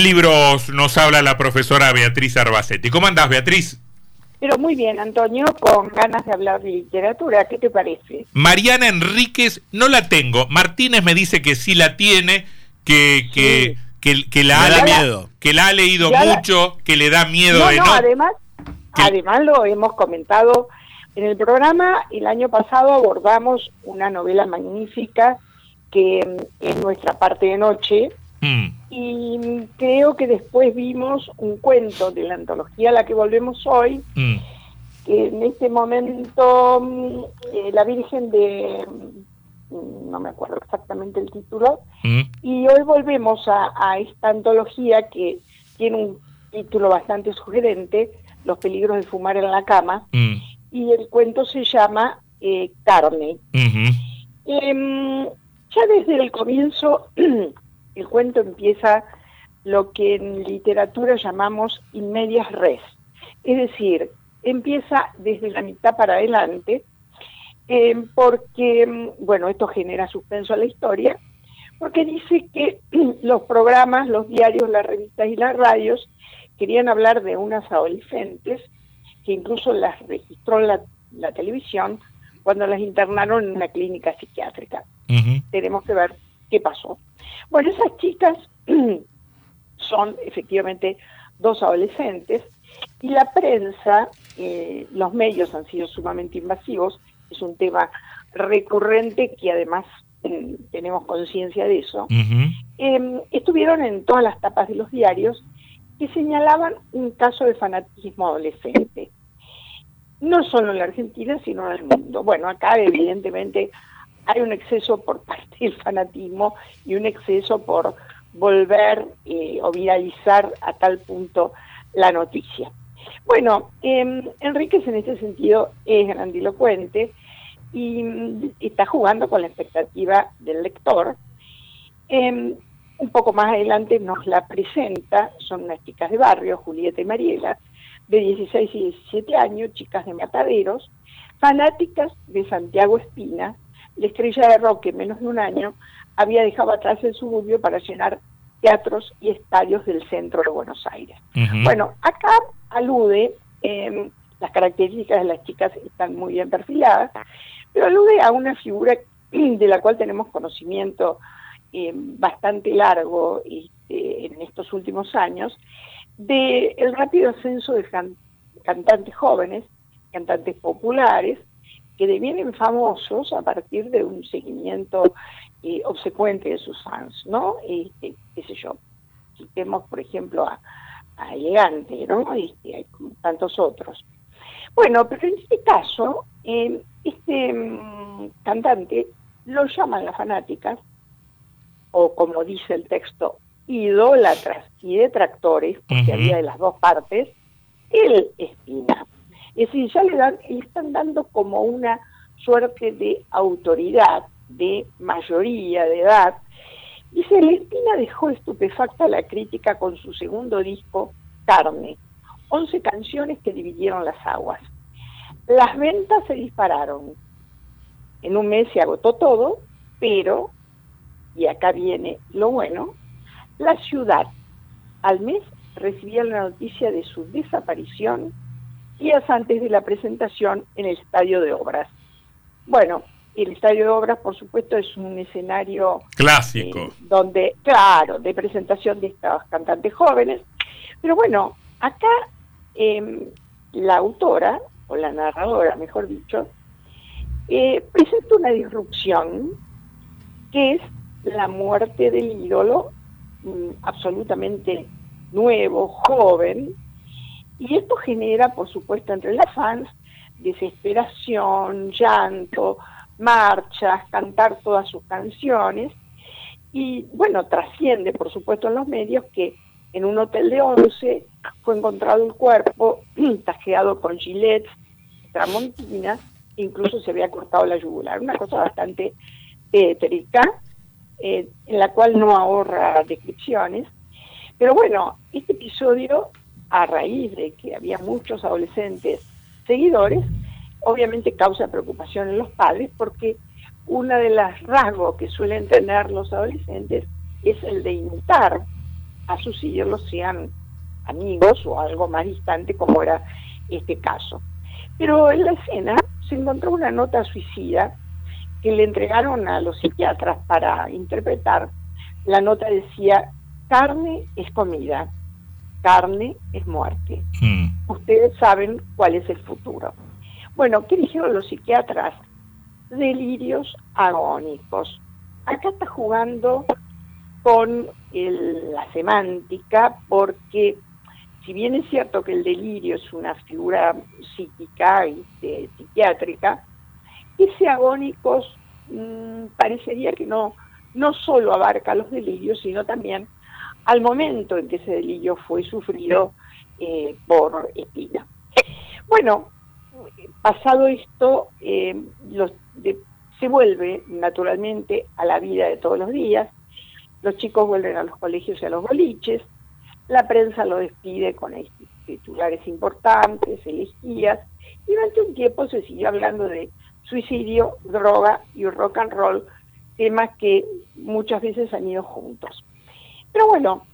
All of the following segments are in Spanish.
¿Qué libros nos habla la profesora Beatriz Arbacetti? ¿Cómo andás, Beatriz? Pero muy bien, Antonio, con ganas de hablar de literatura, ¿qué te parece? Mariana Enríquez no la tengo. Martínez me dice que sí la tiene, que, que, que, la, ha, miedo. que la ha leído mucho, que le da miedo no, no, además, además lo hemos comentado en el programa, el año pasado abordamos una novela magnífica que es nuestra parte de noche, mm. y creo que después vimos un cuento de la antología a la que volvemos hoy, mm. que en este momento mm, eh, la Virgen de no me acuerdo exactamente el título, y hoy volvemos a, a, esta antología que tiene un título bastante sugerente, Los peligros de fumar en la cama, y el cuento se llama eh, Carne. Em, ya desde el comienzo el cuento empieza lo que en literatura llamamos inmedias res, es decir, empieza desde la mitad para adelante, em, porque, em, bueno, esto genera suspenso a la historia, porque dice que los programas, los diarios, las revistas y las radios querían hablar de unas adolescentes que incluso las registró la, la televisión cuando las internaron en una clínica psiquiátrica. Tenemos que ver qué pasó. Bueno, esas chicas son efectivamente dos adolescentes y la prensa, eh, los medios han sido sumamente invasivos, es un tema recurrente que además mm, tenemos conciencia de eso, em, estuvieron en todas las tapas de los diarios que señalaban un caso de fanatismo adolescente. No solo en la Argentina, sino en el mundo. Bueno, acá evidentemente hay un exceso por parte del fanatismo y un exceso por volver eh, o viralizar a tal punto la noticia. Bueno, eh, Enríquez en ese sentido es grandilocuente y mm, está jugando con la expectativa del lector. Em, un poco más adelante nos la presenta, son unas chicas de barrio, Julieta y Mariela, de 16 y 17 años, chicas de mataderos, fanáticas de Santiago Espina, la estrella de rock en menos de un año había dejado atrás el suburbio para llenar teatros y estadios del centro de Buenos Aires. Bueno, acá alude, eh, las características de las chicas están muy bien perfiladas, pero alude a una figura de la cual tenemos conocimiento eh, bastante largo este, en estos últimos años, del el rápido ascenso de cantantes jóvenes, cantantes populares, que devienen famosos a partir de un seguimiento eh, obsecuente de sus fans, ¿no? Este, qué sé yo, citemos por ejemplo a, Elegante, ¿no? Este, hay tantos otros. Bueno, pero en este caso, eh, este mm, cantante lo llaman las fanáticas o como dice el texto, idólatras y detractores, porque había de las dos partes, él Espina. Es decir, ya le, dan, le están dando como una suerte de autoridad, de mayoría de edad. Dice, Espina dejó estupefacta la crítica con su segundo disco, Carne, 11 canciones que dividieron las aguas. Las ventas se dispararon. En un mes se agotó todo, pero y acá viene lo bueno, la ciudad al mes recibía la noticia de su desaparición días antes de la presentación en el Estadio de Obras. Bueno, el Estadio de Obras, por supuesto, es un escenario clásico, eh, donde, claro, de presentación de estas cantantes jóvenes. Pero bueno, acá em, la autora, o la narradora, mejor dicho, eh, presenta una disrupción que es la muerte del ídolo, mm, absolutamente nuevo, joven, y esto genera, por supuesto, entre las fans, desesperación, llanto, marchas, cantar todas sus canciones, y bueno, trasciende, por supuesto, en los medios que en un hotel de once fue encontrado el cuerpo tajeado con gilets, tramontinas, incluso se había cortado la yugular, una cosa bastante tétrica, eh, en la cual no ahorra descripciones. Pero bueno, este episodio, a raíz de que había muchos adolescentes seguidores, obviamente causa preocupación en los padres porque una de las rasgos que suelen tener los adolescentes es el de imitar a sus ídolos sean amigos o algo más distante como era este caso. Pero en la escena se encontró una nota suicida que le entregaron a los psiquiatras para interpretar. La nota decía, carne es comida, carne es muerte. Hmm. Ustedes saben cuál es el futuro. Bueno, ¿qué dijeron los psiquiatras? Delirios agónicos. Acá está jugando con la semántica porque si bien es cierto que el delirio es una figura psíquica y este, psiquiátrica, ese agónicos mm, parecería que no, no solo abarca los delirios, sino también al momento en que ese delirio fue sufrido eh, por Espina. Bueno, pasado esto, eh, se vuelve naturalmente a la vida de todos los días, los chicos vuelven a los colegios y a los boliches, la prensa lo despide con titulares importantes, elegías, y durante un tiempo se siguió hablando de suicidio, droga y rock and roll, temas que muchas veces han ido juntos. Pero bueno,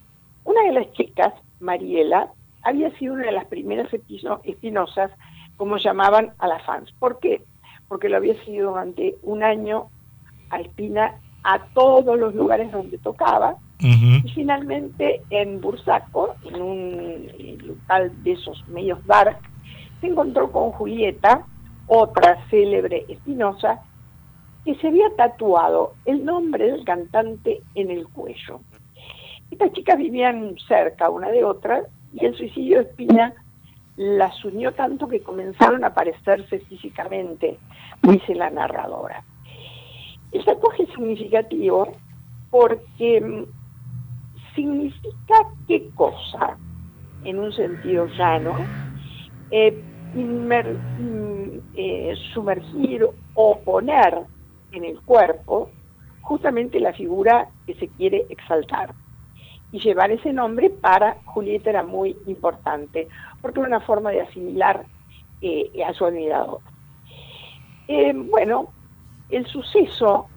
una de las chicas, Mariela, había sido una de las primeras espinosas, como llamaban a las fans. ¿Por qué? Porque lo había sido durante un año a Espina a todos los lugares donde tocaba. Y finalmente en Bursaco, en un local de esos medios dark, se encontró con Julieta, otra célebre espinosa, que se había tatuado el nombre del cantante en el cuello. Estas chicas vivían cerca una de otra y el suicidio de Espina las unió tanto que comenzaron a parecerse físicamente, dice la narradora. El tatuaje es significativo porque mm, significa qué cosa, en un sentido llano, eh, mm, eh, sumergir o poner en el cuerpo justamente la figura que se quiere exaltar. Y llevar ese nombre para Julieta era muy importante, porque era una forma de asimilar eh, a su admirador. bueno, el suceso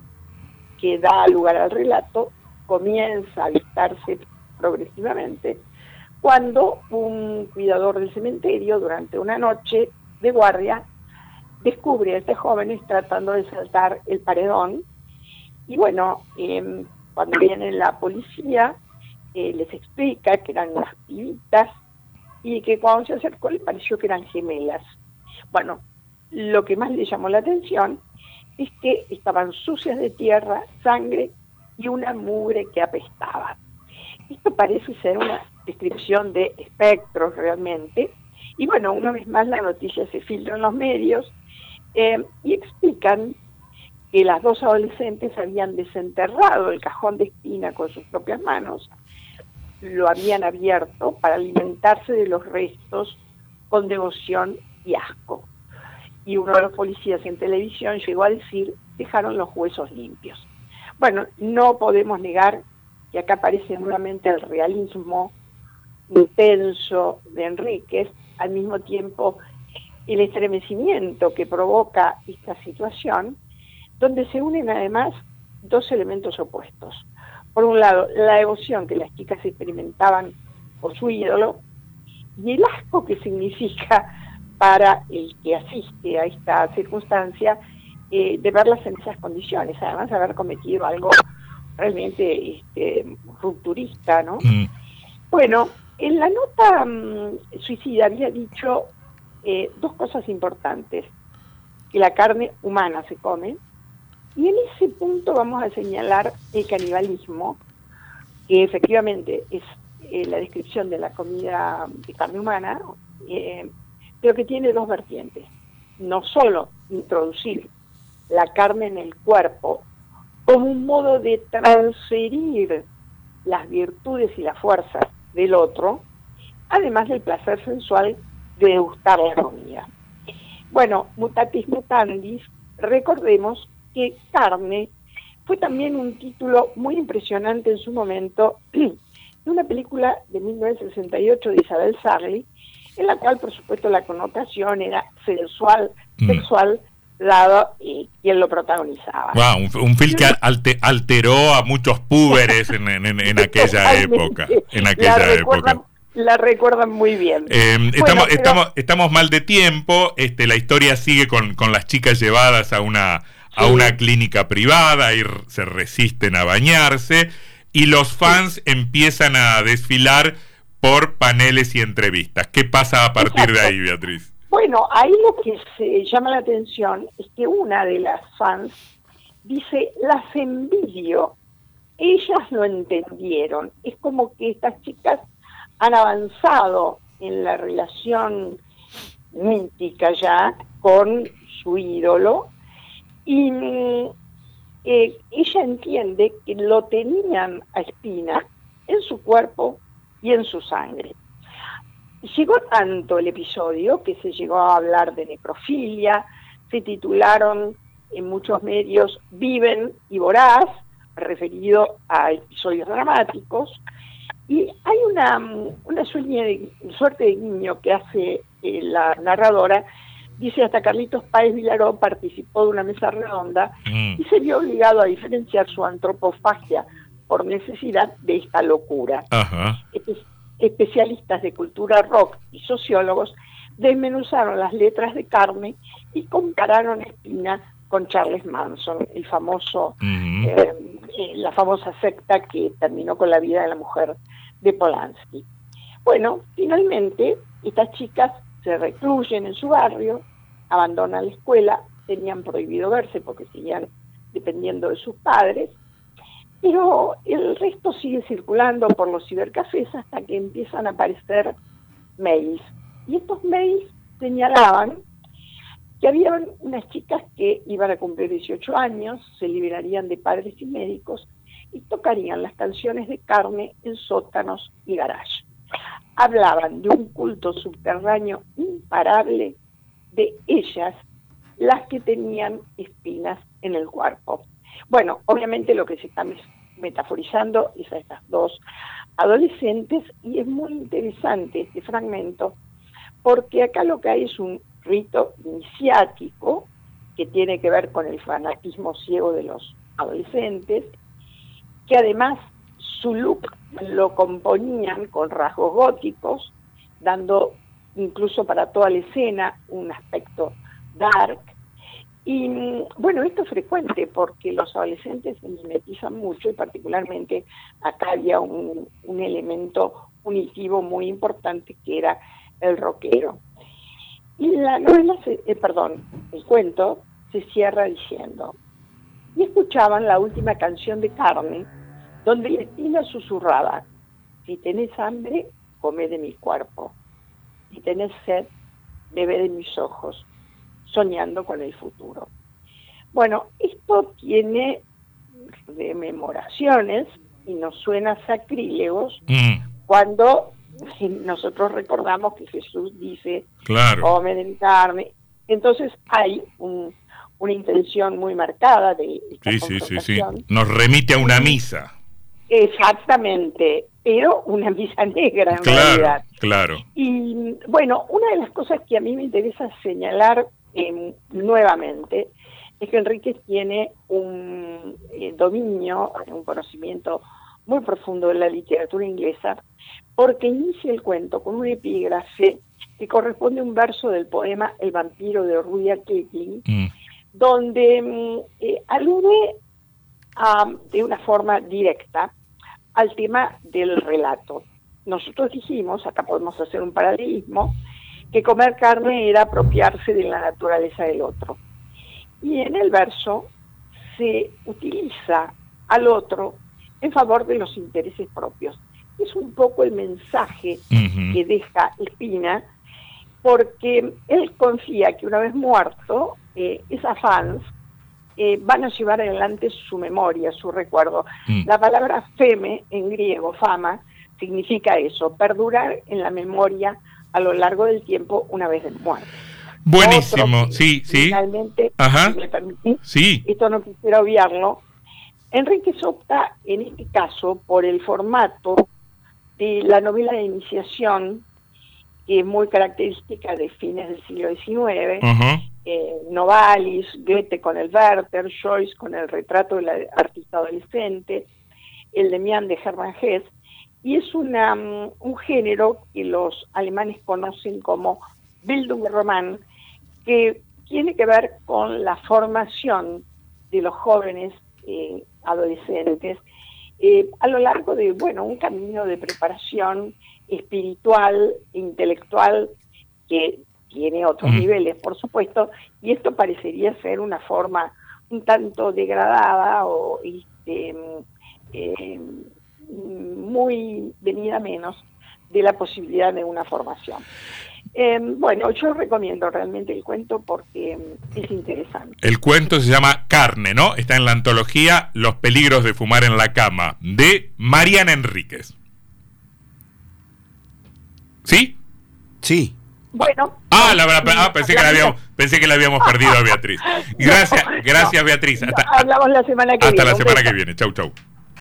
que da lugar al relato comienza a dictarse progresivamente cuando un cuidador del cementerio durante una noche de guardia descubre a estos jóvenes tratando de saltar el paredón y bueno, em, cuando viene la policía les explica que eran unas pibitas y que cuando se acercó le pareció que eran gemelas. Bueno, lo que más le llamó la atención es que estaban sucias de tierra, sangre y una mugre que apestaba. Esto parece ser una descripción de espectros realmente. Y bueno, una vez más la noticia se filtra en los medios eh, y explican que las dos adolescentes habían desenterrado el cajón de espina con sus propias manos, lo habían abierto para alimentarse de los restos con devoción y asco y uno de los policías en televisión llegó a decir, dejaron los huesos limpios. Bueno, no podemos negar que acá aparece nuevamente el realismo intenso de Enríquez, al mismo tiempo el estremecimiento que provoca esta situación, donde se unen además dos elementos opuestos. Por un lado, la devoción que las chicas experimentaban por su ídolo y el asco que significa para el que asiste a esta circunstancia eh, de verlas en esas condiciones, además de haber cometido algo realmente este, rupturista, ¿no? Mm. Bueno, en la nota mm, suicida había dicho eh, dos cosas importantes, que la carne humana se come, y en ese punto vamos a señalar el canibalismo, que efectivamente es eh, la descripción de la comida de carne humana, pero que tiene dos vertientes. No solo introducir la carne en el cuerpo como un modo de transferir las virtudes y las fuerzas del otro, además del placer sensual de degustar la comida. Bueno, mutatis mutandis, recordemos que carne fue también un título muy impresionante en su momento de una película de 1968 de Isabel Sarli, en la cual, por supuesto, la connotación era sensual, mm. sexual, dado y quien lo protagonizaba. un, film que alteró a muchos púberes en, aquella época. En aquella la época. La recuerdan muy bien. Em, estamos, estamos, estamos mal de tiempo. Este, la historia sigue con, con las chicas llevadas a una, a una clínica privada y se resisten a bañarse. Y los fans empiezan a desfilar por paneles y entrevistas. ¿Qué pasa a partir de ahí, Beatriz? Bueno, ahí lo que se llama la atención es que una de las fans dice, las envidio, ellas lo entendieron, es como que estas chicas han avanzado en la relación mítica ya con su ídolo y eh, ella entiende que lo tenían a Espina en su cuerpo y en su sangre. Llegó tanto el episodio que se llegó a hablar de necrofilia, se titularon en muchos medios Viven y Voraz, referido a episodios dramáticos, y hay una, una suerte de guiño que hace eh, la narradora, dice hasta Carlitos Páez Vilaró participó de una mesa redonda mm. y se vio obligado a diferenciar su antropofagia por necesidad de esta locura. Ajá especialistas de cultura rock y sociólogos desmenuzaron las letras de Carmen y compararon Espina con Charles Manson, el famoso, eh, eh, la famosa secta que terminó con la vida de la mujer de Polanski. Bueno, finalmente estas chicas se recluyen en su barrio, abandonan la escuela, tenían prohibido verse porque seguían dependiendo de sus padres, pero el resto sigue circulando por los cibercafés hasta que empiezan a aparecer mails. Y estos mails señalaban que había unas chicas que iban a cumplir 18 años, se liberarían de padres y médicos y tocarían las canciones de carne en sótanos y garage. Hablaban de un culto subterráneo imparable de ellas, las que tenían espinas en el cuerpo. Bueno, obviamente lo que se está metaforizando es a estas dos adolescentes y es muy interesante este fragmento porque acá lo que hay es un rito iniciático que tiene que ver con el fanatismo ciego de los adolescentes, que además su look lo componían con rasgos góticos, dando incluso para toda la escena un aspecto dark, y bueno, esto es frecuente porque los adolescentes se mimetizan mucho y particularmente acá había un, elemento unitivo muy importante que era el rockero. Y la novela, eh, perdón, el cuento se cierra diciendo, y escuchaban la última canción de Carmen, donde Estina susurraba, si tenés hambre, come de mi cuerpo, si tenés sed, bebe de mis ojos, soñando con el futuro. Bueno, esto tiene rememoraciones y nos suena sacrílegos mm. cuando nosotros recordamos que Jesús dice, claro. come de carne. Entonces hay una intención muy marcada de sí, sí, sí, sí. Nos remite a una misa. Exactamente, pero una misa negra en realidad. Claro. Y bueno, una de las cosas que a mí me interesa señalar eh, nuevamente es que Enrique tiene un eh, dominio, un conocimiento muy profundo de la literatura inglesa, porque inicia el cuento con un epígrafe que corresponde a un verso del poema El vampiro de Rudyard Kipling, mm. donde mm, eh, alude de una forma directa al tema del relato. Nosotros dijimos, acá podemos hacer un paralelismo, que comer carne era apropiarse de la naturaleza del otro. Y en el verso se utiliza al otro en favor de los intereses propios. Es un poco el mensaje que deja Espina, porque él confía que una vez muerto, eh, esas fans eh, van a llevar adelante su memoria, su recuerdo. Mm. La palabra feme, en griego, fama, significa eso, perdurar en la memoria a lo largo del tiempo una vez de muerto. Buenísimo, sí, sí. Finalmente, Ajá. me permitís, sí. esto no quisiera obviarlo. Enrique opta, en este caso, por el formato de la novela de iniciación, que es muy característica de fines del siglo XIX, eh, Novalis, Goethe con el Werther, Joyce con el retrato del artista adolescente, el de Mian de Hermann Hesse, y es mm, un género que los alemanes conocen como Bildungsroman, que tiene que ver con la formación de los jóvenes eh, adolescentes eh, a lo largo de bueno un camino de preparación espiritual, intelectual, que tiene otros niveles, por supuesto, y esto parecería ser una forma un tanto degradada o este, eh, muy venida menos de la posibilidad de una formación. Em, bueno, yo recomiendo realmente el cuento porque em, es interesante. El cuento se llama Carne, ¿no? Está en la antología Los peligros de fumar en la cama, de Mariana Enríquez. ¿Sí? Sí. Bueno. Ah, la verdad, ah, pensé, que la habíamos, pensé que la habíamos perdido a Beatriz. Gracias, gracias Beatriz. Hasta, Hablamos la semana que viene. Hasta la semana que viene. Chau, chau.